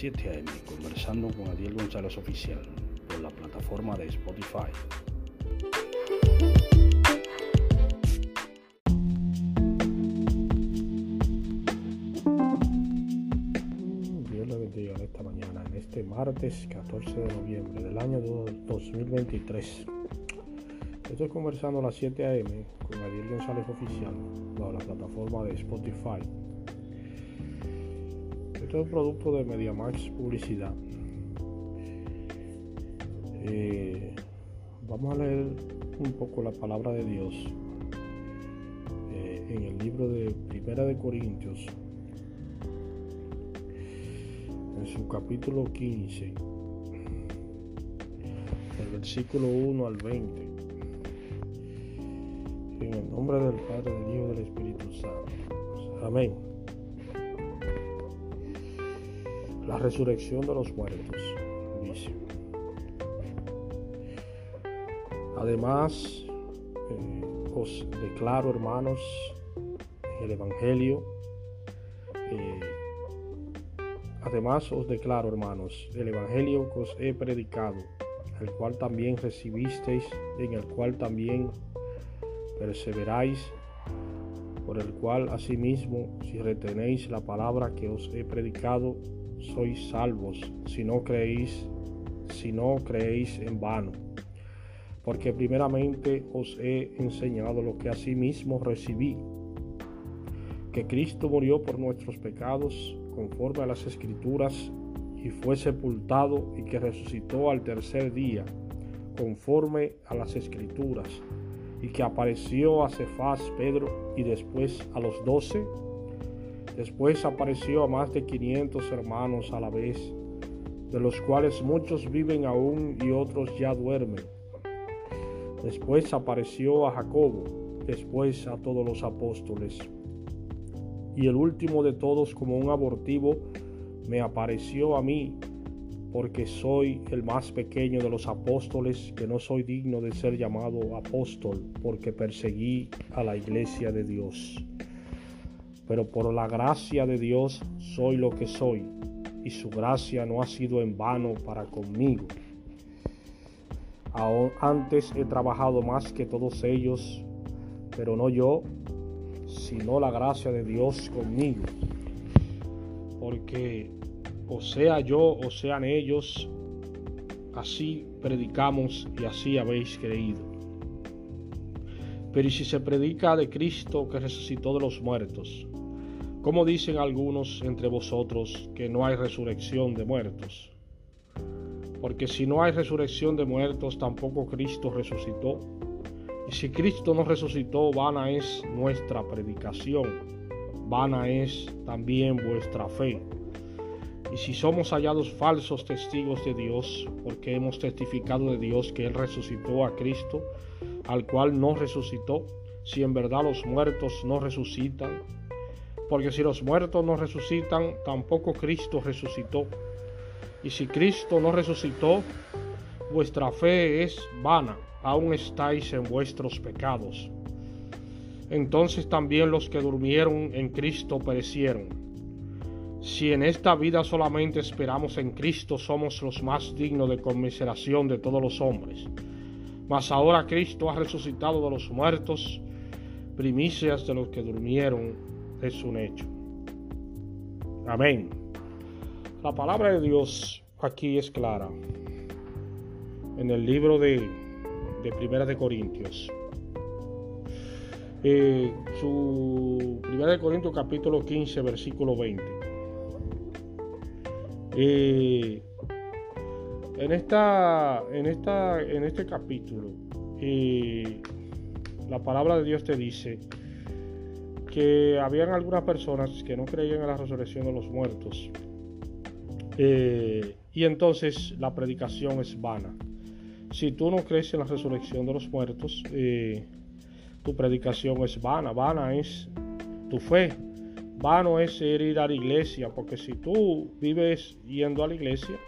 7 a.m. conversando con Adiel González Oficial por la plataforma de Spotify. Dios le bendiga en esta mañana, en este martes 14 de noviembre del año 2023. Estoy conversando a las 7 a.m. con Adiel González Oficial por la plataforma de Spotify. Esto es producto de MediaMax Publicidad. Eh, vamos a leer un poco la palabra de Dios eh, en el libro de Primera de Corintios, en su capítulo 15, del versículo 1 al 20. En el nombre del Padre, del Hijo y del Espíritu Santo. Amén. La resurrección de los muertos. Además, eh, os declaro, hermanos, el Evangelio. eh, además, os declaro, hermanos, el Evangelio que os he predicado, el cual también recibisteis, en el cual también perseveráis, por el cual asimismo, si retenéis la palabra que os he predicado, sois salvos, si no creéis, si no creéis en vano. Porque primeramente os he enseñado lo que asimismo recibí, que Cristo murió por nuestros pecados conforme a las escrituras y fue sepultado y que resucitó al tercer día conforme a las escrituras y que apareció a Cefás, Pedro y después a los doce. Después apareció a más de 500 hermanos a la vez, de los cuales muchos viven aún y otros ya duermen. Después apareció a Jacobo, después a todos los apóstoles. Y el último de todos, como un abortivo, me apareció a mí, porque soy el más pequeño de los apóstoles, que no soy digno de ser llamado apóstol, porque perseguí a la iglesia de Dios. Pero por la gracia de Dios soy lo que soy, y su gracia no ha sido en vano para conmigo. Antes he trabajado más que todos ellos, pero no yo, sino la gracia de Dios conmigo. Porque o sea yo o sean ellos, así predicamos y así habéis creído. Pero ¿y si se predica de Cristo que resucitó de los muertos? ¿Cómo dicen algunos entre vosotros que no hay resurrección de muertos? Porque si no hay resurrección de muertos, tampoco Cristo resucitó. Y si Cristo no resucitó, vana es nuestra predicación, vana es también vuestra fe. Y si somos hallados falsos testigos de Dios, porque hemos testificado de Dios que Él resucitó a Cristo, al cual no resucitó, si en verdad los muertos no resucitan, porque si los muertos no resucitan, tampoco Cristo resucitó. Y si Cristo no resucitó, vuestra fe es vana, aún estáis en vuestros pecados. Entonces también los que durmieron en Cristo perecieron. Si en esta vida solamente esperamos en Cristo, somos los más dignos de conmiseración de todos los hombres. Mas ahora Cristo ha resucitado de los muertos, primicias de los que durmieron es un hecho. Amén. La palabra de Dios aquí es clara. En el libro de, de Primera de Corintios. Eh, su Primera de Corintios capítulo 15 versículo 20. Eh, en esta en esta en este capítulo eh, la palabra de Dios te dice que habían algunas personas que no creían en la resurrección de los muertos eh, y entonces la predicación es vana. Si tú no crees en la resurrección de los muertos eh, tu predicación es vana. Vana es tu fe. Vano es ir a la iglesia porque si tú vives yendo a la iglesia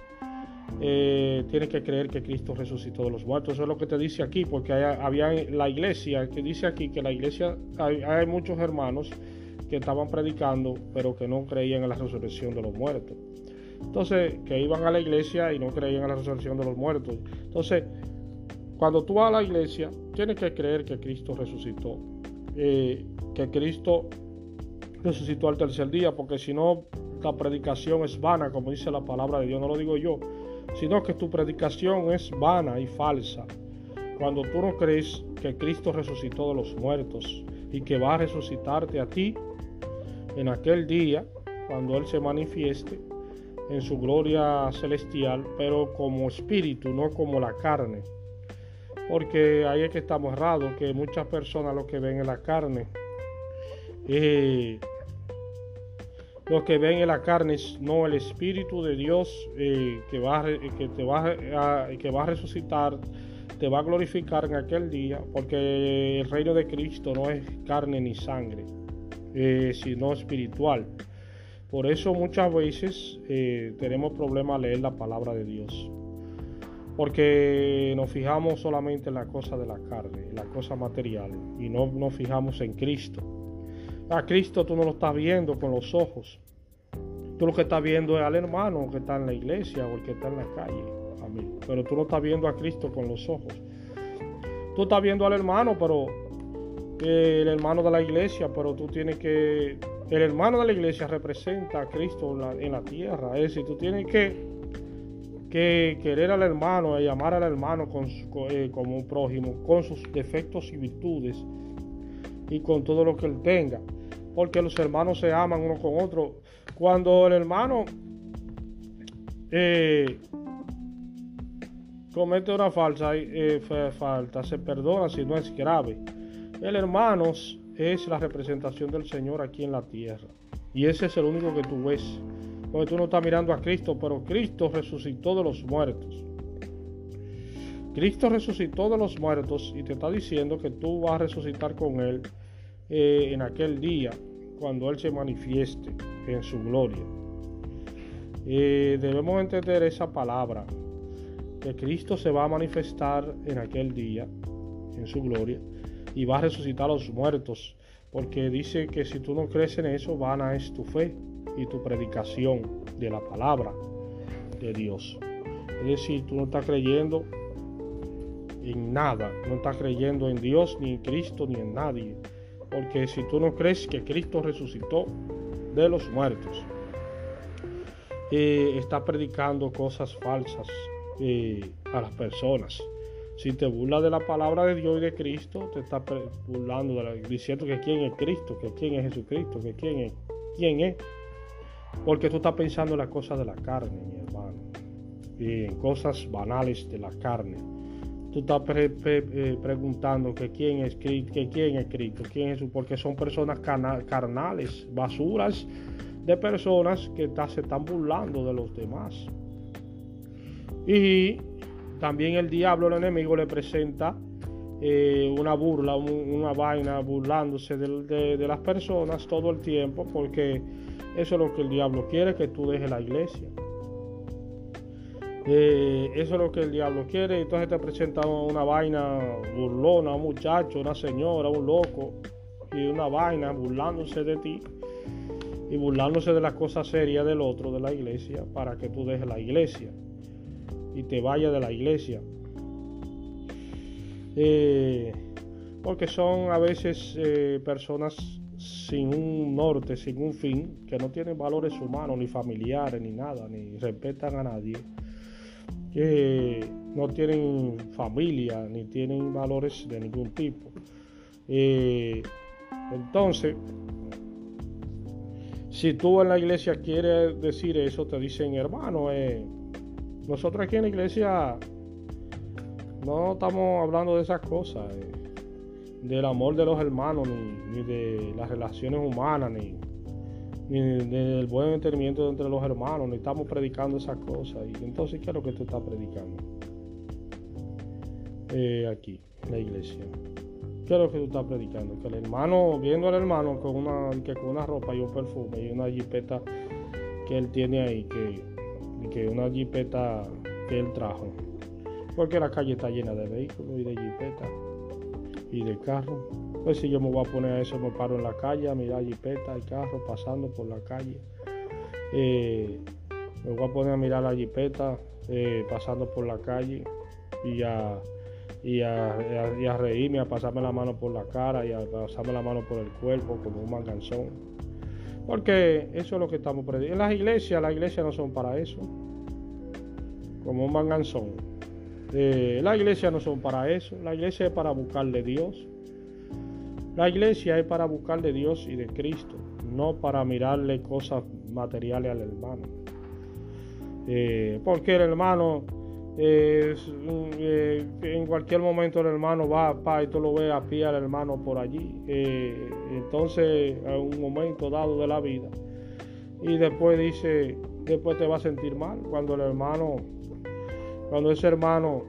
eh, tienes que creer que Cristo resucitó de los muertos. Eso es lo que te dice aquí, porque hay, había la iglesia que dice aquí que la iglesia, hay, muchos hermanos que estaban predicando, pero que no creían en la resurrección de los muertos. Entonces, que iban a la iglesia y no creían en la resurrección de los muertos. Entonces, cuando tú vas a la iglesia, tienes que creer que Cristo resucitó. Eh, que Cristo resucitó al tercer día, porque si no, la predicación es vana, como dice la palabra de Dios, no lo digo yo, sino que tu predicación es vana y falsa. Cuando tú no crees que Cristo resucitó de los muertos y que va a resucitarte a ti en aquel día, cuando Él se manifieste en su gloria celestial, pero como espíritu, no como la carne. Porque ahí es que estamos errados, que muchas personas lo que ven en la carne eh, lo que ven en la carne no el Espíritu de Dios eh, que, va que, te va a, que va a resucitar, te va a glorificar en aquel día, porque el reino de Cristo no es carne ni sangre, eh, sino espiritual. Por eso muchas veces tenemos problemas leer la palabra de Dios. Porque nos fijamos solamente en la cosa de la carne, en las cosas materiales, y no nos fijamos en Cristo. A Cristo tú no lo estás viendo con los ojos. Tú lo que estás viendo es al hermano que está en la iglesia o el que está en la calle. Amén. Pero tú no estás viendo a Cristo con los ojos. Tú estás viendo al hermano, pero eh, el hermano de la iglesia, pero tú tienes que... El hermano de la iglesia representa a Cristo en la, tierra. Es decir, tú tienes que, que querer al hermano y amar al hermano con, eh, como un prójimo, con sus defectos y virtudes y con todo lo que él tenga porque los hermanos se aman uno con otro. Cuando el hermano eh, comete una falsa, eh, falta, se perdona si no es grave. El hermano es la representación del Señor aquí en la tierra. Y ese es el único que tú ves. Porque tú no estás mirando a Cristo, pero Cristo resucitó de los muertos. Cristo resucitó de los muertos y te está diciendo que tú vas a resucitar con Él eh, en aquel día, cuando Él se manifieste en su gloria. Eh, debemos entender esa palabra, que Cristo se va a manifestar en aquel día, en su gloria, y va a resucitar a los muertos, porque dice que si tú no crees en eso, vana es tu fe y tu predicación de la palabra de Dios. Es decir, tú no estás creyendo en nada, no estás creyendo en Dios, ni en Cristo, ni en nadie. Porque si tú no crees que Cristo resucitó de los muertos, eh, está predicando cosas falsas eh, a las personas. Si te burlas de la palabra de Dios y de Cristo, te está burlando diciendo que quién es Cristo, que quién es Jesucristo, que quién es, quién es. Porque tú estás pensando en las cosas de la carne, mi hermano, y en cosas banales de la carne tú estás eh, preguntando que quién es que quién es Cristo, quién es porque son personas carnales, basuras de personas que se están burlando de los demás. Y también el diablo, el enemigo, le presenta eh, una burla, una vaina burlándose de las personas todo el tiempo, porque eso es lo que el diablo quiere, que tú dejes la iglesia. Eh, eso es lo que el diablo quiere. Entonces te presenta una vaina burlona, un muchacho, una señora, un loco, y una vaina burlándose de ti y burlándose de las cosas serias del otro, de la iglesia, para que tú dejes la iglesia y te vayas de la iglesia. Eh, porque son a veces eh, personas sin un norte, sin un fin, que no tienen valores humanos, ni familiares, ni nada, ni respetan a nadie que no tienen familia ni tienen valores de ningún tipo. Eh, entonces, si tú en la iglesia quieres decir eso, te dicen, hermano, eh, nosotros aquí en la iglesia no estamos hablando de esas cosas, eh, del amor de los hermanos, ni, ni de las relaciones humanas, ni, del buen entendimiento entre los hermanos, ni estamos predicando esas cosas. Y entonces, ¿qué es lo que tú estás predicando? Eh, aquí, en la iglesia. ¿Qué es lo que tú estás predicando? Que el hermano, viendo al hermano con una, que con una ropa y un perfume y una jipeta que él tiene ahí, que, que una jipeta que él trajo. Porque la calle está llena de vehículos y de jipetas y de carros. Pues si yo me voy a poner a eso, me paro en la calle a mirar jipeta y carros pasando por la calle. Eh, Me voy a poner a mirar la jipeta eh, pasando por la calle y a, y, a, reírme, a pasarme la mano por la cara y a pasarme la mano por el cuerpo como un manganzón. Porque eso es lo que estamos predicando. En las iglesias, las iglesias no son para eso. Como un manganzón. Eh, las iglesias no son para eso. La iglesia es para buscarle Dios. La iglesia es para buscarle Dios y de Cristo, no para mirarle cosas materiales al hermano. Eh, porque el hermano, eh, en cualquier momento el hermano va pa, y tú lo ves a pie al hermano por allí. Eh, entonces, en un momento dado de la vida. Y después dice, después te va a sentir mal cuando el hermano, cuando ese hermano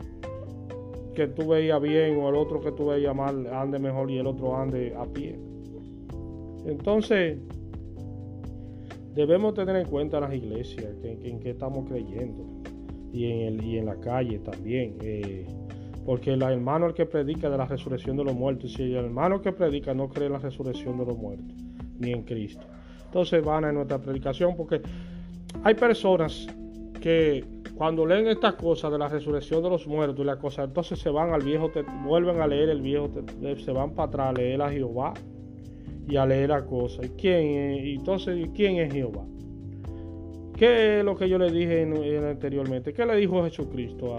que tú veías bien o el otro que tú veías mal ande mejor y el otro ande a pie. Entonces, debemos tener en cuenta las iglesias, en qué estamos creyendo y en, el, y en la calle también. Eh, porque el hermano el que predica de la resurrección de los muertos, si el hermano que predica no cree en la resurrección de los muertos, ni en Cristo, entonces van a nuestra predicación, porque hay personas que cuando leen estas cosas de la resurrección de los muertos y las cosas, entonces se van al viejo, vuelven a leer el viejo, se van para atrás a leer a Jehová y a leer la cosa. ¿Y quién y entonces quién es Jehová? ¿Qué es lo que yo le dije anteriormente? ¿Qué le dijo Jesucristo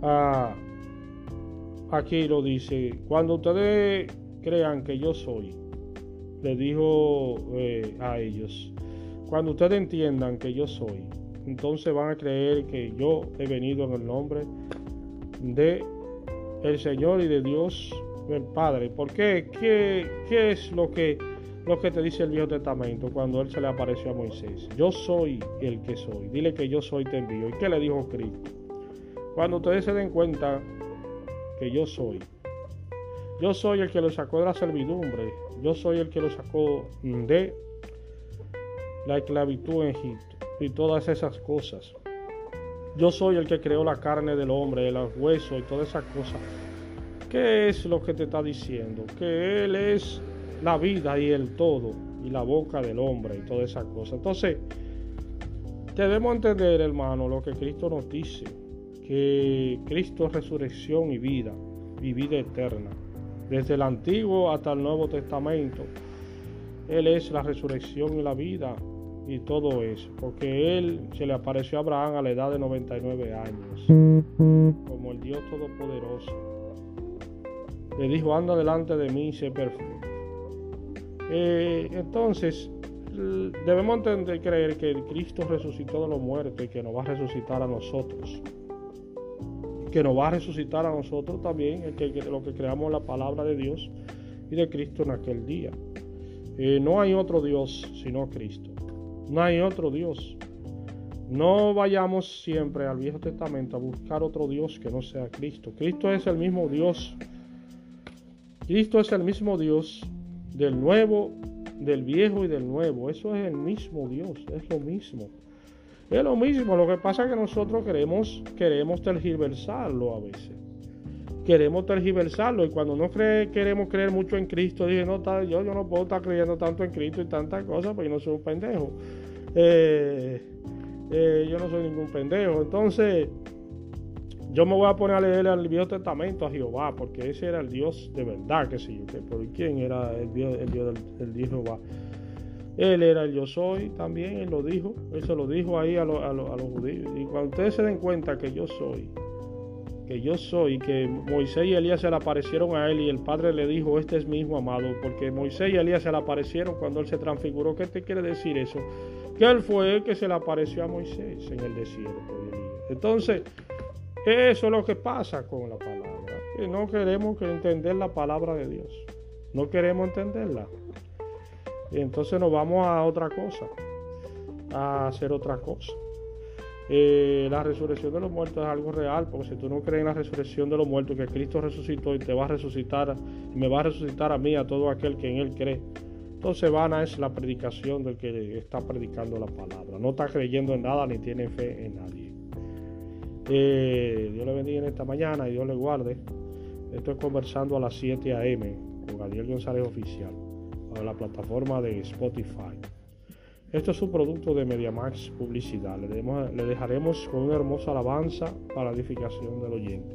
a, aquí lo dice, cuando ustedes crean que yo soy, le dijo eh, a ellos, cuando ustedes entiendan que yo soy, entonces van a creer que yo he venido en el nombre de el Señor y de Dios el Padre. ¿Por qué? ¿Qué, es lo que, lo que te dice el Viejo Testamento cuando Él se le apareció a Moisés? Yo soy el que soy. Dile que yo soy te envío. ¿Y qué le dijo Cristo? Cuando ustedes se den cuenta que yo soy. Yo soy el que lo sacó de la servidumbre. Yo soy el que lo sacó de la esclavitud en Egipto y todas esas cosas. Yo soy el que creó la carne del hombre, los huesos y todas esas cosas. ¿Qué es lo que te está diciendo? Que Él es la vida y el todo y la boca del hombre y todas esas cosas. Entonces, debemos entender, hermano, lo que Cristo nos dice, que Cristo es resurrección y vida, y vida eterna. Desde el Antiguo hasta el Nuevo Testamento, Él es la resurrección y la vida y todo eso, porque él se le apareció a Abraham a la edad de 99 años, como el Dios Todopoderoso. Le dijo, anda delante de mí y sé perfecto. Eh, entonces, debemos entender, creer que Cristo resucitó de los muertos y que nos va a resucitar a nosotros. Que nos va a resucitar a nosotros también, el que, lo que creamos la palabra de Dios y de Cristo en aquel día. Eh, no hay otro Dios sino Cristo. No hay otro Dios. No vayamos siempre al Viejo Testamento a buscar otro Dios que no sea Cristo. Cristo es el mismo Dios. Cristo es el mismo Dios del Nuevo, del Viejo y del Nuevo. Eso es el mismo Dios, es lo mismo. Es lo mismo, lo que pasa es que nosotros queremos, queremos tergiversarlo a veces. Queremos tergiversarlo y cuando no queremos creer mucho en Cristo, dije, no, yo, yo no puedo estar creyendo tanto en Cristo y tantas cosas, porque yo no soy un pendejo. Eh, eh, yo no soy ningún pendejo. Entonces, yo me voy a poner a leer el Viejo Testamento a Jehová, porque ese era el Dios de verdad, que sí, que por quién era el Dios, el Dios del Jehová. Él era el yo soy también, él lo dijo, él se lo dijo ahí a, a los judíos. Y cuando ustedes se den cuenta que yo soy, que yo soy, que Moisés y Elías se le aparecieron a él y el Padre le dijo, este es mi amado, porque Moisés y Elías se le aparecieron cuando él se transfiguró. ¿Qué te quiere decir eso? Que él fue el que se le apareció a Moisés en el desierto. Entonces, eso es lo que pasa con la palabra, que no queremos entender la palabra de Dios, no queremos entenderla. Entonces nos vamos a otra cosa, a hacer otra cosa. Eh, la resurrección de los muertos es algo real, porque si tú no crees en la resurrección de los muertos, que Cristo resucitó y te va a resucitar, me va a resucitar a mí, a todo aquel que en Él cree. Entonces vana es la predicación del que está predicando la palabra. No está creyendo en nada ni tiene fe en nadie. Eh, Dios le bendiga en esta mañana y Dios le guarde. Estoy conversando a las 7 a.m. con Gabriel González Oficial, a la plataforma de Spotify. Esto es un producto de MediaMax Publicidad. Le, le dejaremos con una hermosa alabanza para la edificación del oyente.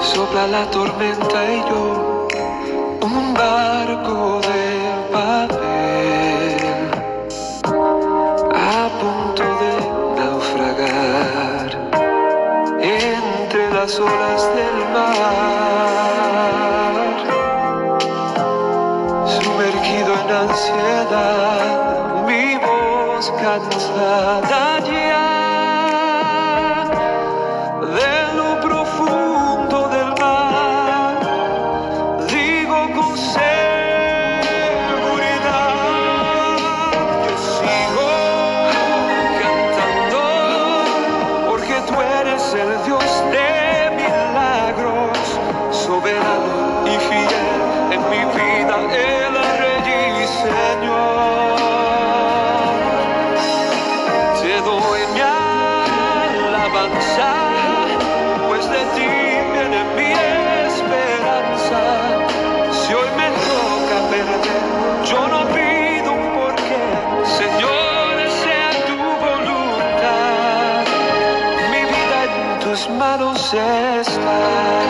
Sopla la tormenta y yo, un barco las olas del mar, sumergido en ansiedad, mi voz cansada tus manos está.